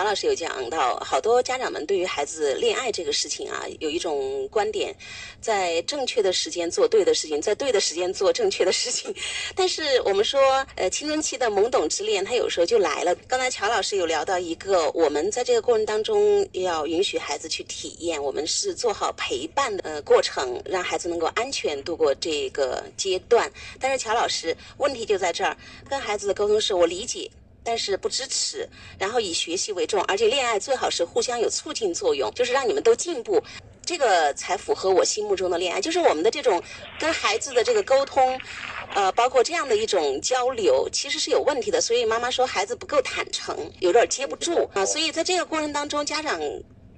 乔老师有讲到，好多家长们对于孩子恋爱这个事情啊，有一种观点，在正确的时间做对的事情，在对的时间做正确的事情。但是我们说，呃，青春期的懵懂之恋，它有时候就来了。刚才乔老师有聊到一个，我们在这个过程当中要允许孩子去体验，我们是做好陪伴的过程，让孩子能够安全度过这个阶段。但是乔老师，问题就在这儿，跟孩子的沟通是我理解。但是不支持，然后以学习为重，而且恋爱最好是互相有促进作用，就是让你们都进步，这个才符合我心目中的恋爱。就是我们的这种跟孩子的这个沟通，呃，包括这样的一种交流，其实是有问题的。所以妈妈说孩子不够坦诚，有点接不住啊。所以在这个过程当中，家长。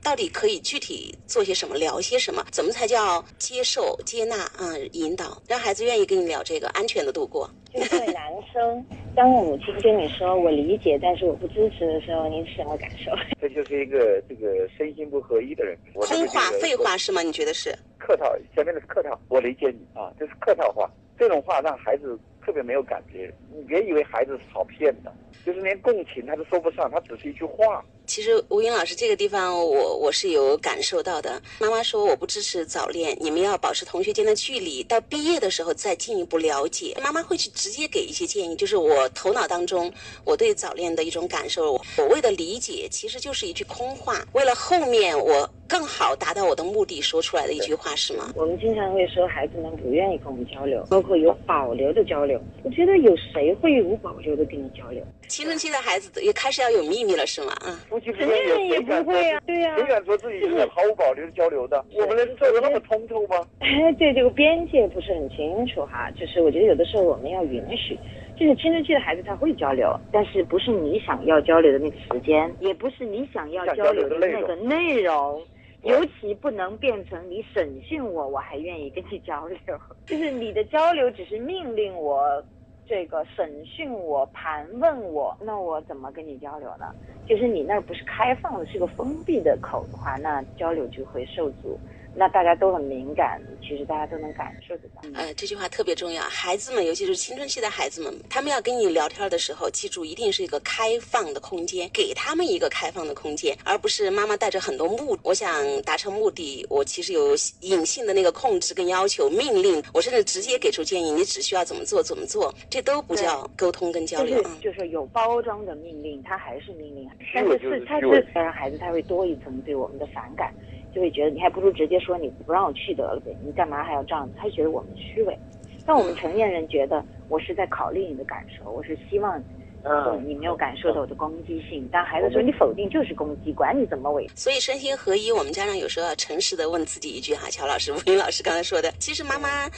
到底可以具体做些什么，聊些什么？怎么才叫接受、接纳？嗯，引导，让孩子愿意跟你聊这个，安全的度过。就作为男生，当母亲跟你说我理解，但是我不支持的时候，你是什么感受？这就是一个这个身心不合一的人。空话、废话是吗？你觉得是？客套，前面的是客套。我理解你啊，这是客套话。这种话让孩子特别没有感觉。你别以为孩子是好骗的，就是连共情他都说不上，他只是一句话。其实吴英老师这个地方，我我是有感受到的。妈妈说我不支持早恋，你们要保持同学间的距离，到毕业的时候再进一步了解。妈妈会去直接给一些建议，就是我头脑当中我对早恋的一种感受。所谓的理解其实就是一句空话，为了后面我更好达到我的目的说出来的一句话，是吗？我们经常会说孩子们不愿意跟我们交流，包括有保留的交流。我觉得有谁会无保留的跟你交流？青春期的孩子也开始要有秘密了，是吗？啊。成年人也不会啊，对呀，谁敢说自己是毫无保留的交流的？我们能做的那么通透吗？哎，对这个边界不是很清楚哈。就是我觉得有的时候我们要允许，就是青春期的孩子他会交流，但是不是你想要交流的那个时间，也不是你想要交流的那个内容，尤其不能变成你审讯我，我还愿意跟你交流。就是你的交流只是命令我。这个审讯我、盘问我，那我怎么跟你交流呢？就是你那儿不是开放的，是个封闭的口的话，那交流就会受阻。那大家都很敏感，其实大家都能感受得到。呃，这句话特别重要。孩子们，尤其是青春期的孩子们，他们要跟你聊天的时候，记住一定是一个开放的空间，给他们一个开放的空间，而不是妈妈带着很多目，我想达成目的，我其实有隐性的那个控制跟要求、命令，我甚至直接给出建议，你只需要怎么做怎么做，这都不叫沟通跟交流。就是有包装的命令，它还是命令，但是是它是让孩子他会多一层对我们的反感。就会觉得你还不如直接说你不让我去得了呗，你干嘛还要这样子？他就觉得我们虚伪。但我们成年人觉得我是在考虑你的感受，我是希望，嗯，你没有感受到我的攻击性。但孩子说你否定就是攻击，管你怎么伪。所以身心合一，我们家长有时候要诚实的问自己一句哈，乔老师、吴英老师刚才说的，其实妈妈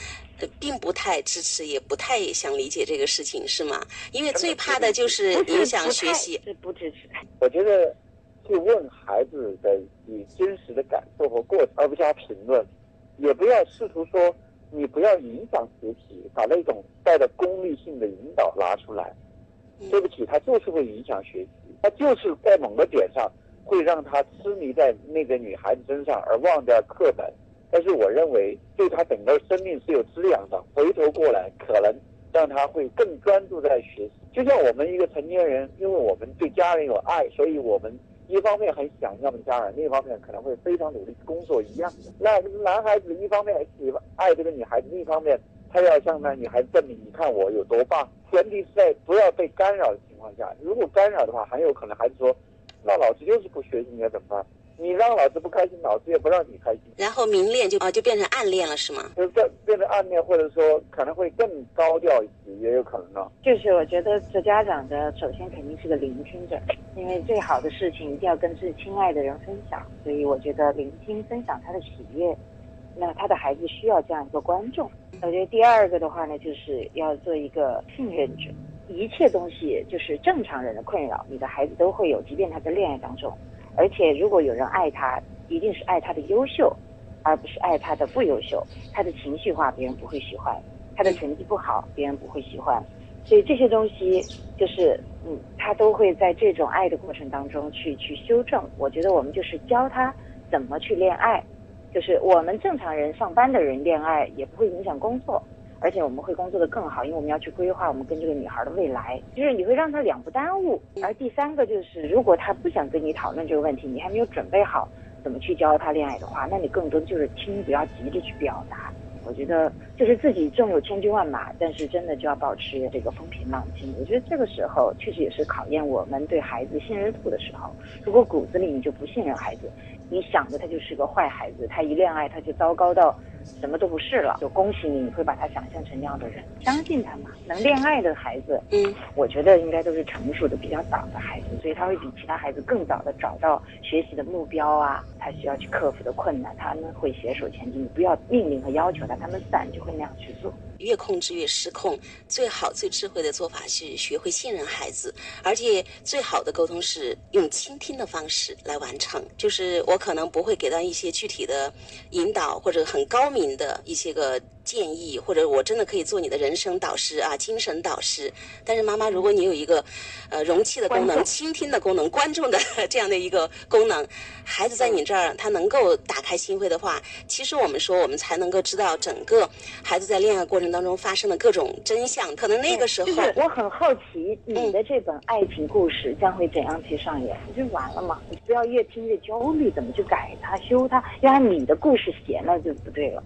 并不太支持，也不太想理解这个事情，是吗？因为最怕的就是影响学习。是不支持。我觉得。去问孩子的你真实的感受和过程，而不加评论，也不要试图说你不要影响学习，把那种带着功利性的引导拿出来。对不起，他就是会影响学习，他就是在某个点上会让他痴迷在那个女孩子身上而忘掉课本。但是我认为对他整个生命是有滋养的，回头过来可能让他会更专注在学习。就像我们一个成年人，因为我们对家人有爱，所以我们。一方面很想要的家人，另一方面可能会非常努力工作一样的。那男孩子一方面喜欢爱这个女孩子，另一方面他要向那女孩子证明，你看我有多棒。前提是在不要被干扰的情况下，如果干扰的话，很有可能孩子说，那老师就是不学习，你该怎么办？你让老师不开心，老师也不让你开心，然后明恋就啊就变成暗恋了，是吗？就变变成暗恋，或者说可能会更高调一些，也有可能呢。就是我觉得做家长的，首先肯定是个聆听者，因为最好的事情一定要跟最亲爱的人分享，所以我觉得聆听分享他的喜悦，那他的孩子需要这样一个观众。我觉得第二个的话呢，就是要做一个信任者，一切东西就是正常人的困扰，你的孩子都会有，即便他在恋爱当中。而且，如果有人爱他，一定是爱他的优秀，而不是爱他的不优秀。他的情绪化，别人不会喜欢；他的成绩不好，别人不会喜欢。所以这些东西，就是嗯，他都会在这种爱的过程当中去去修正。我觉得我们就是教他怎么去恋爱，就是我们正常人上班的人恋爱也不会影响工作。而且我们会工作的更好，因为我们要去规划我们跟这个女孩的未来，就是你会让她两不耽误。而第三个就是，如果她不想跟你讨论这个问题，你还没有准备好怎么去教她恋爱的话，那你更多就是听，不要急着去表达。我觉得就是自己纵有千军万马，但是真的就要保持这个风平浪静。我觉得这个时候确实也是考验我们对孩子信任度的时候。如果骨子里你就不信任孩子，你想着他就是个坏孩子，他一恋爱他就糟糕到。什么都不是了，就恭喜你，你会把他想象成那样的人，相信他嘛。能恋爱的孩子，嗯，我觉得应该都是成熟的比较早的孩子，所以他会比其他孩子更早的找到学习的目标啊，他需要去克服的困难，他们会携手前进。你不要命令和要求他，他们自然就会那样去做。越控制越失控，最好最智慧的做法是学会信任孩子，而且最好的沟通是用倾听的方式来完成。就是我可能不会给到一些具体的引导或者很高明的一些个。建议或者我真的可以做你的人生导师啊，精神导师。但是妈妈，如果你有一个呃容器的功能、倾听的功能、观众的 这样的一个功能，孩子在你这儿他能够打开心扉的话，其实我们说我们才能够知道整个孩子在恋爱过程当中发生的各种真相。可能那个时候，我很好奇你的这本爱情故事将会怎样去上演？不就完了吗？你不要越听越焦虑，怎么去改它、修它？要按你的故事写，那就不对了。